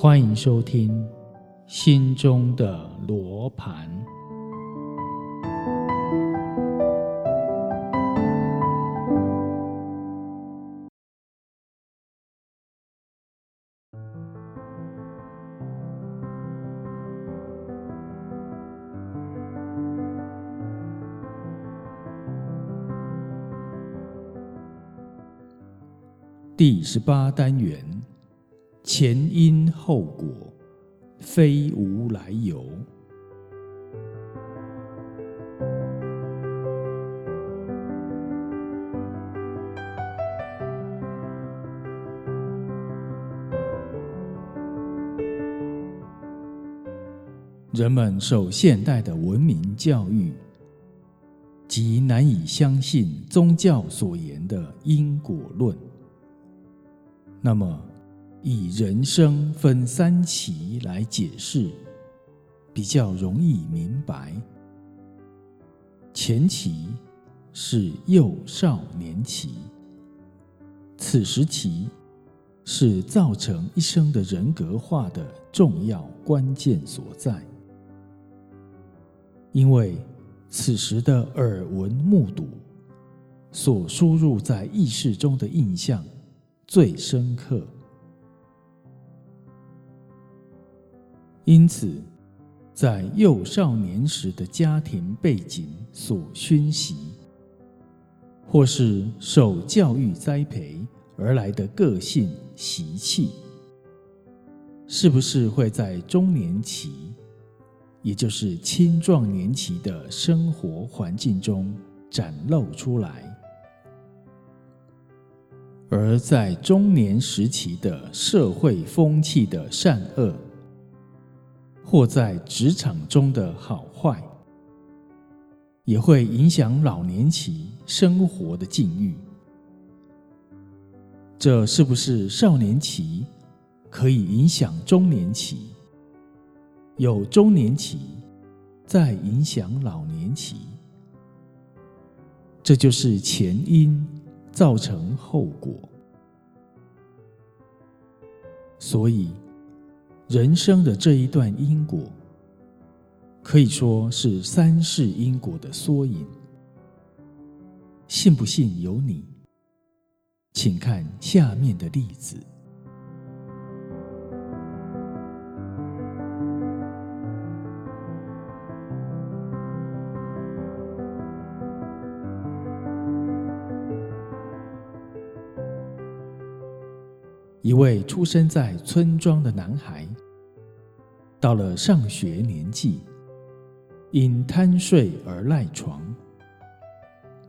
欢迎收听《心中的罗盘》第十八单元。前因后果，非无来由。人们受现代的文明教育，极难以相信宗教所言的因果论。那么，以人生分三期来解释，比较容易明白。前期是幼少年期，此时期是造成一生的人格化的重要关键所在。因为此时的耳闻目睹所输入在意识中的印象最深刻。因此，在幼少年时的家庭背景所熏习，或是受教育栽培而来的个性习气，是不是会在中年期，也就是青壮年期的生活环境中展露出来？而在中年时期的社会风气的善恶。或在职场中的好坏，也会影响老年期生活的境遇。这是不是少年期可以影响中年期？有中年期再影响老年期？这就是前因造成后果，所以。人生的这一段因果，可以说是三世因果的缩影。信不信由你，请看下面的例子。一位出生在村庄的男孩，到了上学年纪，因贪睡而赖床，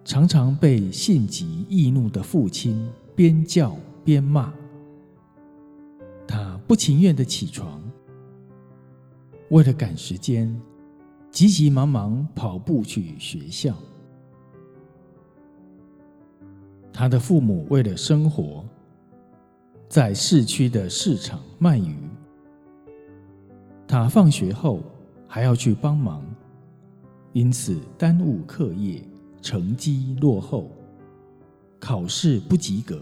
常常被性急易怒的父亲边叫边骂。他不情愿的起床，为了赶时间，急急忙忙跑步去学校。他的父母为了生活。在市区的市场卖鱼，他放学后还要去帮忙，因此耽误课业，成绩落后，考试不及格，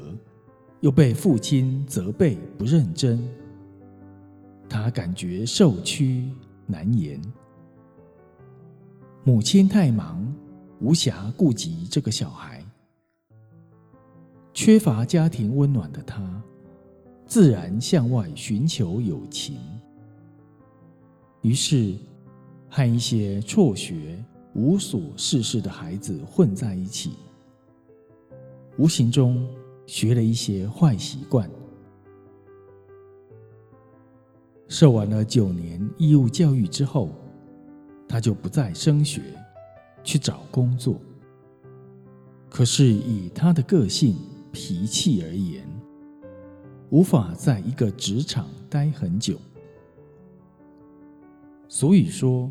又被父亲责备不认真，他感觉受屈难言。母亲太忙，无暇顾及这个小孩，缺乏家庭温暖的他。自然向外寻求友情，于是和一些辍学、无所事事的孩子混在一起，无形中学了一些坏习惯。受完了九年义务教育之后，他就不再升学，去找工作。可是以他的个性脾气而言，无法在一个职场待很久，所以说，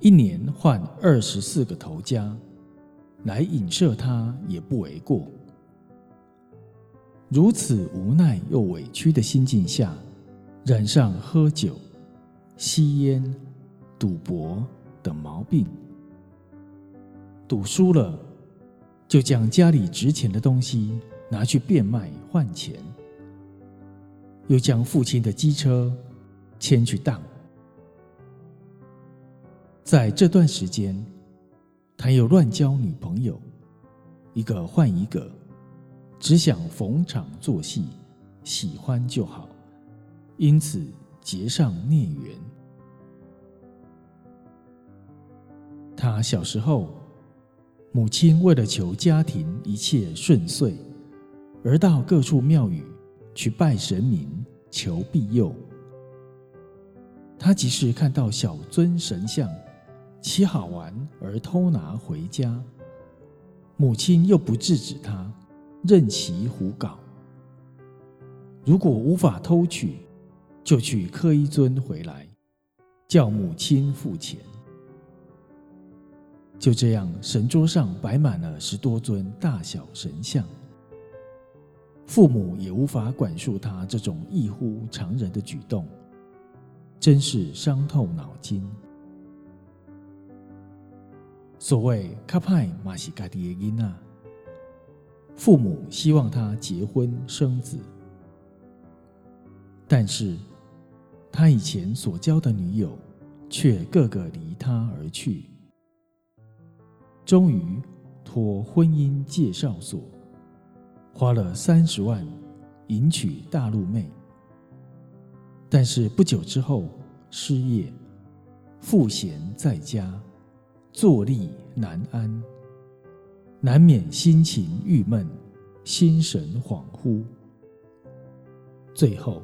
一年换二十四个头家，来影射他也不为过。如此无奈又委屈的心境下，染上喝酒、吸烟、赌博等毛病，赌输了，就将家里值钱的东西拿去变卖换钱。又将父亲的机车牵去当。在这段时间，他又乱交女朋友，一个换一个，只想逢场作戏，喜欢就好，因此结上孽缘。他小时候，母亲为了求家庭一切顺遂，而到各处庙宇去拜神明求庇佑。他即使看到小尊神像，其好玩而偷拿回家，母亲又不制止他，任其胡搞。如果无法偷取，就去刻一尊回来，叫母亲付钱。就这样，神桌上摆满了十多尊大小神像。父母也无法管束他这种异乎常人的举动，真是伤透脑筋。所谓“卡派马西嘎迪耶因娜”，父母希望他结婚生子，但是他以前所交的女友却个个离他而去。终于托婚姻介绍所，花了三十万迎娶大陆妹。但是不久之后失业，赋闲在家，坐立难安，难免心情郁闷，心神恍惚。最后，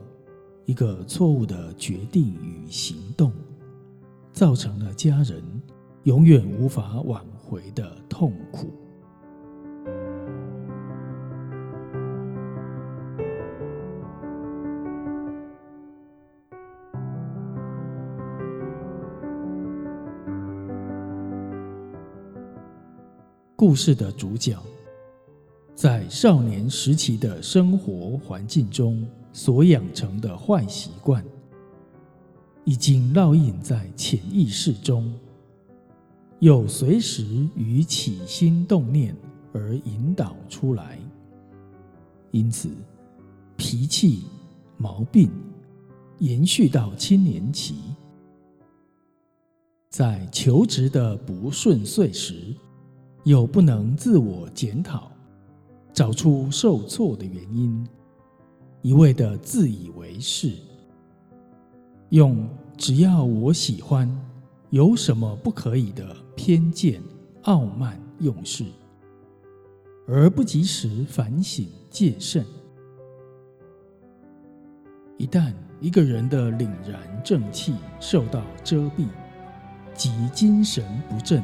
一个错误的决定与行动，造成了家人永远无法挽。回的痛苦。故事的主角，在少年时期的生活环境中所养成的坏习惯，已经烙印在潜意识中。又随时与起心动念而引导出来，因此脾气毛病延续到青年期，在求职的不顺遂时，又不能自我检讨，找出受挫的原因，一味的自以为是，用只要我喜欢，有什么不可以的？偏见、傲慢、用事，而不及时反省戒慎。一旦一个人的凛然正气受到遮蔽，即精神不振、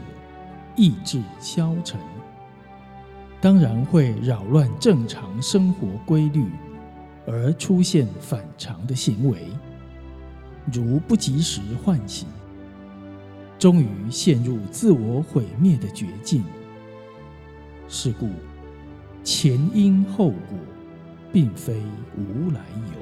意志消沉，当然会扰乱正常生活规律，而出现反常的行为，如不及时唤醒。终于陷入自我毁灭的绝境。是故，前因后果，并非无来由。